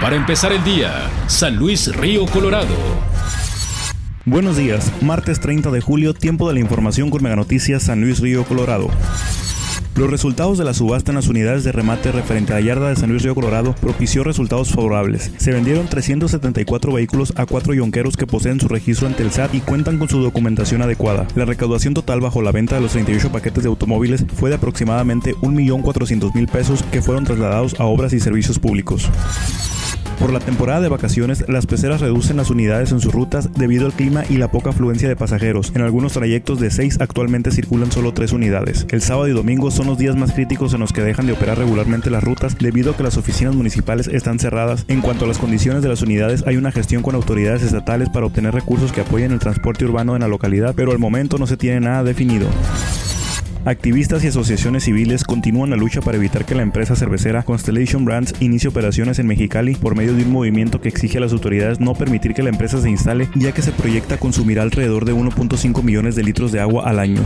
Para empezar el día, San Luis Río Colorado. Buenos días, martes 30 de julio, tiempo de la información con Mega Noticias San Luis Río Colorado. Los resultados de la subasta en las unidades de remate referente a la yarda de San Luis Río Colorado propició resultados favorables. Se vendieron 374 vehículos a cuatro yonqueros que poseen su registro ante el SAT y cuentan con su documentación adecuada. La recaudación total bajo la venta de los 38 paquetes de automóviles fue de aproximadamente 1.400.000 pesos que fueron trasladados a obras y servicios públicos. Por la temporada de vacaciones, las peceras reducen las unidades en sus rutas debido al clima y la poca afluencia de pasajeros. En algunos trayectos de 6 actualmente circulan solo 3 unidades. El sábado y domingo son los días más críticos en los que dejan de operar regularmente las rutas debido a que las oficinas municipales están cerradas. En cuanto a las condiciones de las unidades, hay una gestión con autoridades estatales para obtener recursos que apoyen el transporte urbano en la localidad, pero al momento no se tiene nada definido. Activistas y asociaciones civiles continúan la lucha para evitar que la empresa cervecera Constellation Brands inicie operaciones en Mexicali por medio de un movimiento que exige a las autoridades no permitir que la empresa se instale, ya que se proyecta consumir alrededor de 1.5 millones de litros de agua al año.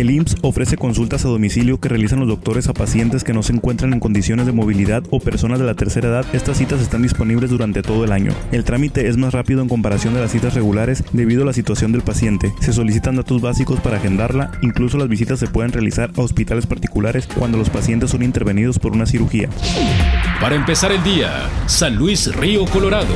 El IMSS ofrece consultas a domicilio que realizan los doctores a pacientes que no se encuentran en condiciones de movilidad o personas de la tercera edad. Estas citas están disponibles durante todo el año. El trámite es más rápido en comparación de las citas regulares debido a la situación del paciente. Se solicitan datos básicos para agendarla, incluso las visitas se pueden realizar a hospitales particulares cuando los pacientes son intervenidos por una cirugía. Para empezar el día, San Luis Río Colorado.